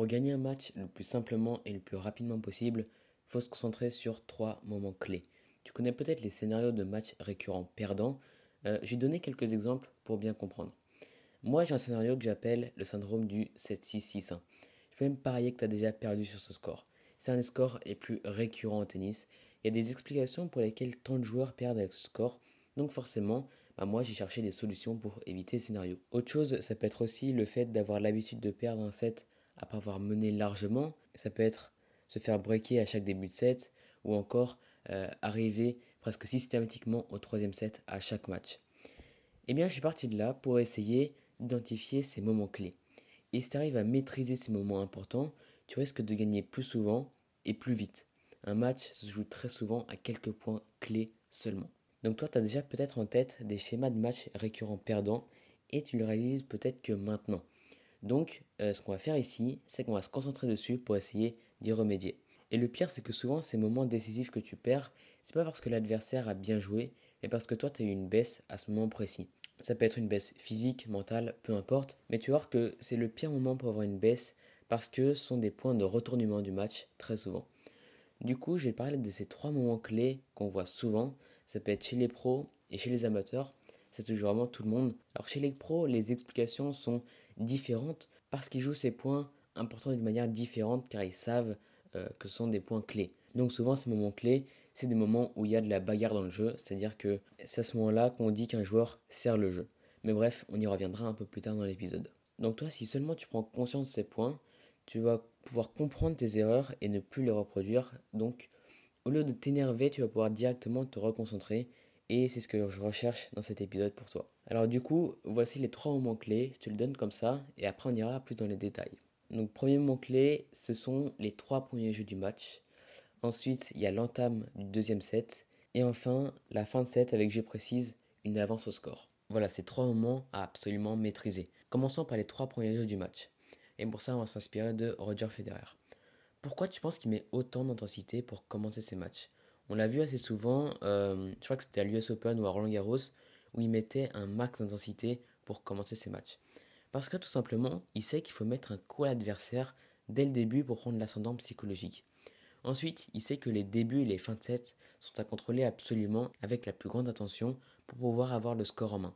Pour gagner un match le plus simplement et le plus rapidement possible, il faut se concentrer sur trois moments clés. Tu connais peut-être les scénarios de matchs récurrents perdants. Euh, J'ai donné quelques exemples pour bien comprendre. Moi, j'ai un scénario que j'appelle le syndrome du 7-6-6-1. Je peux même parier que tu as déjà perdu sur ce score. C'est un des scores les plus récurrents au tennis. Il y a des explications pour lesquelles tant de joueurs perdent avec ce score. Donc forcément, bah moi j'ai cherché des solutions pour éviter ce scénario. Autre chose, ça peut être aussi le fait d'avoir l'habitude de perdre un set après avoir mené largement. Ça peut être se faire breaker à chaque début de set ou encore euh, arriver presque systématiquement au troisième set à chaque match. Eh bien, je suis parti de là pour essayer d'identifier ces moments clés. Et si tu arrives à maîtriser ces moments importants, tu risques de gagner plus souvent et plus vite. Un match se joue très souvent à quelques points clés seulement. Donc toi, tu as déjà peut-être en tête des schémas de match récurrents perdants et tu le réalises peut-être que maintenant. Donc, euh, ce qu'on va faire ici, c'est qu'on va se concentrer dessus pour essayer d'y remédier. Et le pire, c'est que souvent, ces moments décisifs que tu perds, c'est pas parce que l'adversaire a bien joué, mais parce que toi, tu as eu une baisse à ce moment précis. Ça peut être une baisse physique, mentale, peu importe, mais tu vois que c'est le pire moment pour avoir une baisse parce que ce sont des points de retournement du match très souvent. Du coup, je vais parler de ces trois moments clés qu'on voit souvent. Ça peut être chez les pros et chez les amateurs. C'est toujours vraiment tout le monde. Alors chez les pros, les explications sont différentes parce qu'ils jouent ces points importants d'une manière différente car ils savent euh, que ce sont des points clés. Donc souvent ces moments clés, c'est des moments où il y a de la bagarre dans le jeu, c'est-à-dire que c'est à ce moment-là qu'on dit qu'un joueur sert le jeu. Mais bref, on y reviendra un peu plus tard dans l'épisode. Donc toi, si seulement tu prends conscience de ces points, tu vas pouvoir comprendre tes erreurs et ne plus les reproduire. Donc au lieu de t'énerver, tu vas pouvoir directement te reconcentrer et c'est ce que je recherche dans cet épisode pour toi. Alors du coup, voici les trois moments clés, je te le donne comme ça, et après on ira plus dans les détails. Donc premier moment clé, ce sont les trois premiers jeux du match. Ensuite, il y a l'entame du deuxième set. Et enfin, la fin de set avec, je précise, une avance au score. Voilà, ces trois moments à absolument maîtriser. Commençons par les trois premiers jeux du match. Et pour ça, on va s'inspirer de Roger Federer. Pourquoi tu penses qu'il met autant d'intensité pour commencer ses matchs? On l'a vu assez souvent, euh, je crois que c'était à l'US Open ou à Roland Garros, où il mettait un max d'intensité pour commencer ses matchs. Parce que tout simplement, il sait qu'il faut mettre un coup à l'adversaire dès le début pour prendre l'ascendant psychologique. Ensuite, il sait que les débuts et les fins de set sont à contrôler absolument avec la plus grande attention pour pouvoir avoir le score en main.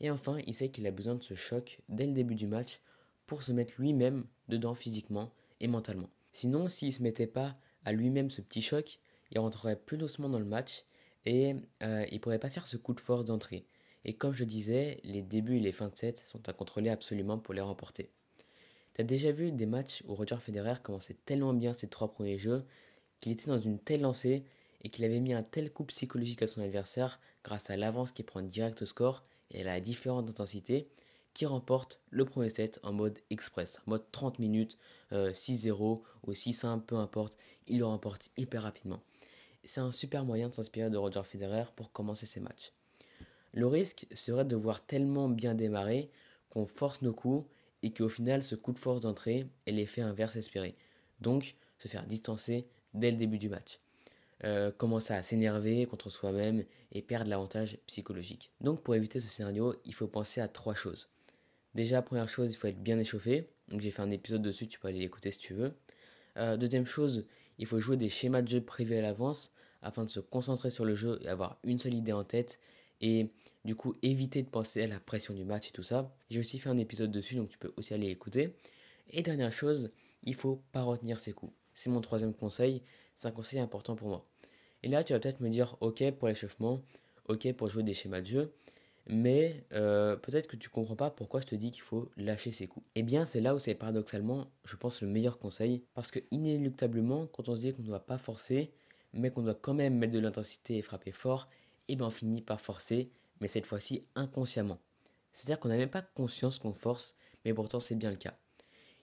Et enfin, il sait qu'il a besoin de ce choc dès le début du match pour se mettre lui-même dedans physiquement et mentalement. Sinon, s'il ne se mettait pas à lui-même ce petit choc, il rentrerait plus doucement dans le match et euh, il pourrait pas faire ce coup de force d'entrée. Et comme je disais, les débuts et les fins de set sont à contrôler absolument pour les remporter. T'as déjà vu des matchs où Roger Federer commençait tellement bien ses trois premiers jeux qu'il était dans une telle lancée et qu'il avait mis un tel coup psychologique à son adversaire grâce à l'avance qui prend direct au score et à la différente intensité qui remporte le premier set en mode express, mode 30 minutes, 6-0 euh, ou 6-1, peu importe, il le remporte hyper rapidement c'est un super moyen de s'inspirer de Roger Federer pour commencer ses matchs. Le risque serait de voir tellement bien démarrer qu'on force nos coups et qu'au final ce coup de force d'entrée ait l'effet inverse espéré. Donc se faire distancer dès le début du match. Euh, commencer à s'énerver contre soi-même et perdre l'avantage psychologique. Donc pour éviter ce scénario, il faut penser à trois choses. Déjà, première chose, il faut être bien échauffé. J'ai fait un épisode dessus, tu peux aller l'écouter si tu veux. Euh, deuxième chose, il faut jouer des schémas de jeu privés à l'avance afin de se concentrer sur le jeu et avoir une seule idée en tête et du coup éviter de penser à la pression du match et tout ça. J'ai aussi fait un épisode dessus donc tu peux aussi aller écouter. Et dernière chose, il faut pas retenir ses coups. C'est mon troisième conseil, c'est un conseil important pour moi. Et là tu vas peut-être me dire ok pour l'échauffement, ok pour jouer des schémas de jeu, mais euh, peut-être que tu comprends pas pourquoi je te dis qu'il faut lâcher ses coups. Eh bien, c'est là où c'est paradoxalement, je pense, le meilleur conseil, parce que inéluctablement, quand on se dit qu'on ne doit pas forcer, mais qu'on doit quand même mettre de l'intensité et frapper fort, eh bien on finit par forcer, mais cette fois-ci inconsciemment. C'est-à-dire qu'on n'a même pas conscience qu'on force, mais pourtant c'est bien le cas.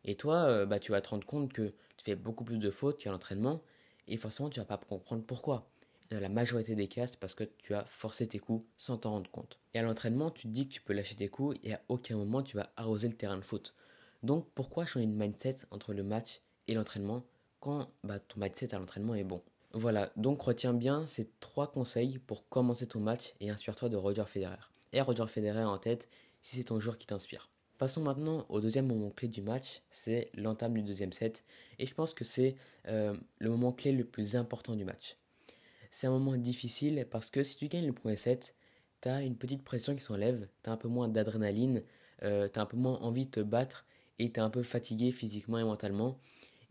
Et toi, euh, bah, tu vas te rendre compte que tu fais beaucoup plus de fautes qu'à l'entraînement, et forcément tu vas pas comprendre pourquoi dans la majorité des cas, parce que tu as forcé tes coups sans t'en rendre compte. Et à l'entraînement, tu te dis que tu peux lâcher tes coups et à aucun moment tu vas arroser le terrain de foot. Donc pourquoi changer de mindset entre le match et l'entraînement quand bah, ton mindset à l'entraînement est bon? Voilà, donc retiens bien ces trois conseils pour commencer ton match et inspire-toi de Roger Federer. Et Roger Federer en tête si c'est ton joueur qui t'inspire. Passons maintenant au deuxième moment clé du match, c'est l'entame du deuxième set. Et je pense que c'est euh, le moment clé le plus important du match. C'est un moment difficile parce que si tu gagnes le premier set, tu as une petite pression qui s'enlève, tu as un peu moins d'adrénaline, euh, tu as un peu moins envie de te battre et tu es un peu fatigué physiquement et mentalement.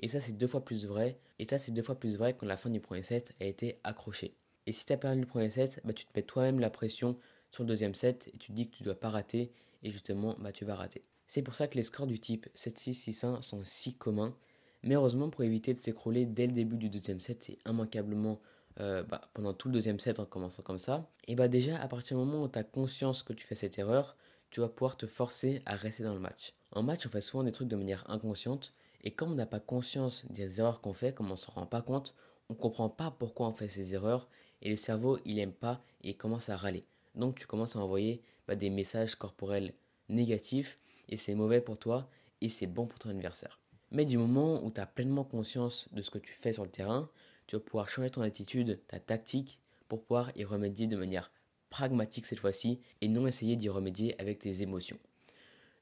Et ça, c'est deux fois plus vrai. Et ça, c'est deux fois plus vrai quand la fin du premier set a été accrochée. Et si tu as perdu le premier set, bah, tu te mets toi-même la pression sur le deuxième set et tu te dis que tu dois pas rater et justement bah, tu vas rater. C'est pour ça que les scores du type 7-6-6-1 sont si communs. Mais heureusement pour éviter de s'écrouler dès le début du deuxième set, c'est immanquablement euh, bah, pendant tout le deuxième set en commençant comme ça. Et bah déjà à partir du moment où tu as conscience que tu fais cette erreur, tu vas pouvoir te forcer à rester dans le match. En match, on fait souvent des trucs de manière inconsciente et comme on n'a pas conscience des erreurs qu'on fait, comme on s'en rend pas compte, on comprend pas pourquoi on fait ces erreurs et le cerveau il aime pas et il commence à râler. Donc tu commences à envoyer bah, des messages corporels négatifs et c'est mauvais pour toi et c'est bon pour ton adversaire. Mais du moment où tu as pleinement conscience de ce que tu fais sur le terrain, tu vas pouvoir changer ton attitude, ta tactique, pour pouvoir y remédier de manière pragmatique cette fois-ci et non essayer d'y remédier avec tes émotions.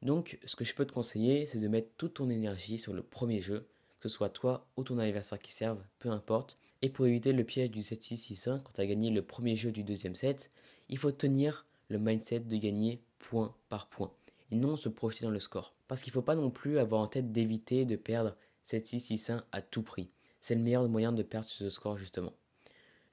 Donc, ce que je peux te conseiller, c'est de mettre toute ton énergie sur le premier jeu, que ce soit toi ou ton adversaire qui serve, peu importe. Et pour éviter le piège du 7-6-6-1, quand tu as gagné le premier jeu du deuxième set, il faut tenir le mindset de gagner point par point et non se projeter dans le score. Parce qu'il ne faut pas non plus avoir en tête d'éviter de perdre 7-6-6-1 à tout prix. C'est le meilleur moyen de perdre ce score justement.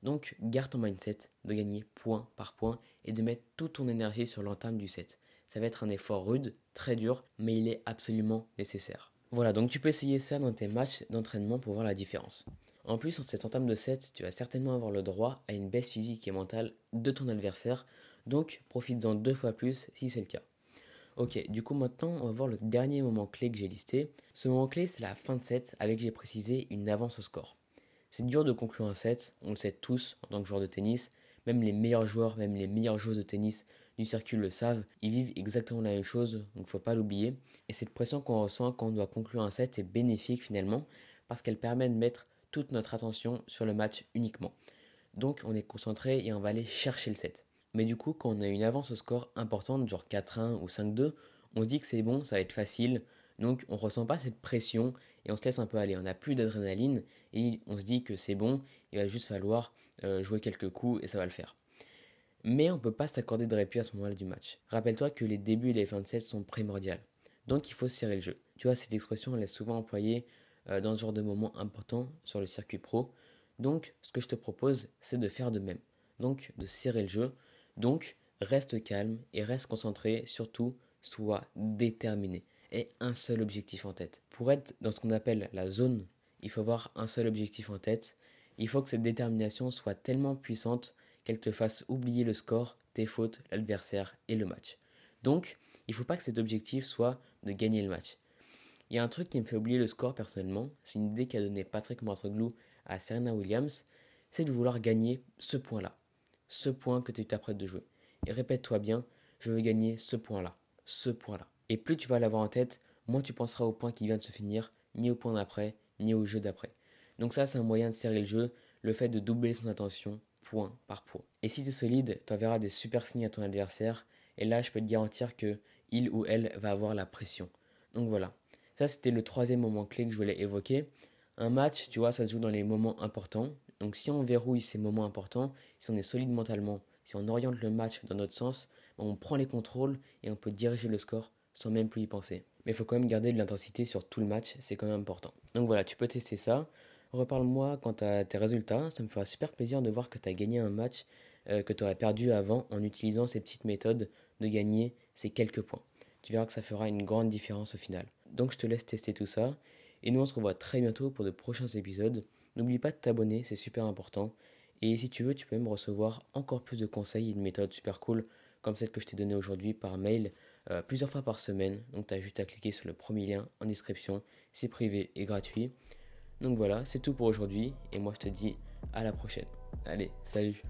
Donc garde ton mindset de gagner point par point et de mettre toute ton énergie sur l'entame du set. Ça va être un effort rude, très dur, mais il est absolument nécessaire. Voilà, donc tu peux essayer ça dans tes matchs d'entraînement pour voir la différence. En plus, en cette entame de set, tu vas certainement avoir le droit à une baisse physique et mentale de ton adversaire, donc profites-en deux fois plus si c'est le cas. Ok, du coup maintenant on va voir le dernier moment clé que j'ai listé. Ce moment clé c'est la fin de set avec j'ai précisé une avance au score. C'est dur de conclure un set, on le sait tous en tant que joueur de tennis, même les meilleurs joueurs, même les meilleures joueuses de tennis du circuit le savent, ils vivent exactement la même chose, donc faut pas l'oublier. Et cette pression qu'on ressent quand on doit conclure un set est bénéfique finalement parce qu'elle permet de mettre toute notre attention sur le match uniquement. Donc on est concentré et on va aller chercher le set. Mais du coup, quand on a une avance au score importante, genre 4-1 ou 5-2, on se dit que c'est bon, ça va être facile. Donc on ressent pas cette pression et on se laisse un peu aller. On n'a plus d'adrénaline et on se dit que c'est bon, il va juste falloir euh, jouer quelques coups et ça va le faire. Mais on ne peut pas s'accorder de répit à ce moment-là du match. Rappelle-toi que les débuts et les fins de set sont primordiales. Donc il faut serrer le jeu. Tu vois, cette expression, elle est souvent employée euh, dans ce genre de moment important sur le circuit pro. Donc ce que je te propose, c'est de faire de même. Donc de serrer le jeu donc, reste calme et reste concentré, surtout, sois déterminé et un seul objectif en tête. Pour être dans ce qu'on appelle la zone, il faut avoir un seul objectif en tête. Il faut que cette détermination soit tellement puissante qu'elle te fasse oublier le score, tes fautes, l'adversaire et le match. Donc, il ne faut pas que cet objectif soit de gagner le match. Il y a un truc qui me fait oublier le score personnellement, c'est une idée qu'a donnée Patrick Moistroglou à Serena Williams, c'est de vouloir gagner ce point-là ce point que tu t'apprêtes de jouer. Et répète-toi bien, je veux gagner ce point-là, ce point-là. Et plus tu vas l'avoir en tête, moins tu penseras au point qui vient de se finir, ni au point d'après, ni au jeu d'après. Donc ça, c'est un moyen de serrer le jeu, le fait de doubler son attention, point par point. Et si tu es solide, tu enverras des super signes à ton adversaire, et là, je peux te garantir que il ou elle va avoir la pression. Donc voilà. Ça, c'était le troisième moment clé que je voulais évoquer. Un match, tu vois, ça se joue dans les moments importants. Donc si on verrouille ces moments importants, si on est solide mentalement, si on oriente le match dans notre sens, on prend les contrôles et on peut diriger le score sans même plus y penser. Mais il faut quand même garder de l'intensité sur tout le match, c'est quand même important. Donc voilà, tu peux tester ça. Reparle-moi quant à tes résultats, ça me fera super plaisir de voir que tu as gagné un match euh, que tu aurais perdu avant en utilisant ces petites méthodes de gagner ces quelques points. Tu verras que ça fera une grande différence au final. Donc je te laisse tester tout ça et nous on se revoit très bientôt pour de prochains épisodes. N'oublie pas de t'abonner, c'est super important. Et si tu veux, tu peux même recevoir encore plus de conseils et de méthodes super cool, comme celle que je t'ai donnée aujourd'hui par mail, euh, plusieurs fois par semaine. Donc tu as juste à cliquer sur le premier lien en description, c'est privé et gratuit. Donc voilà, c'est tout pour aujourd'hui, et moi je te dis à la prochaine. Allez, salut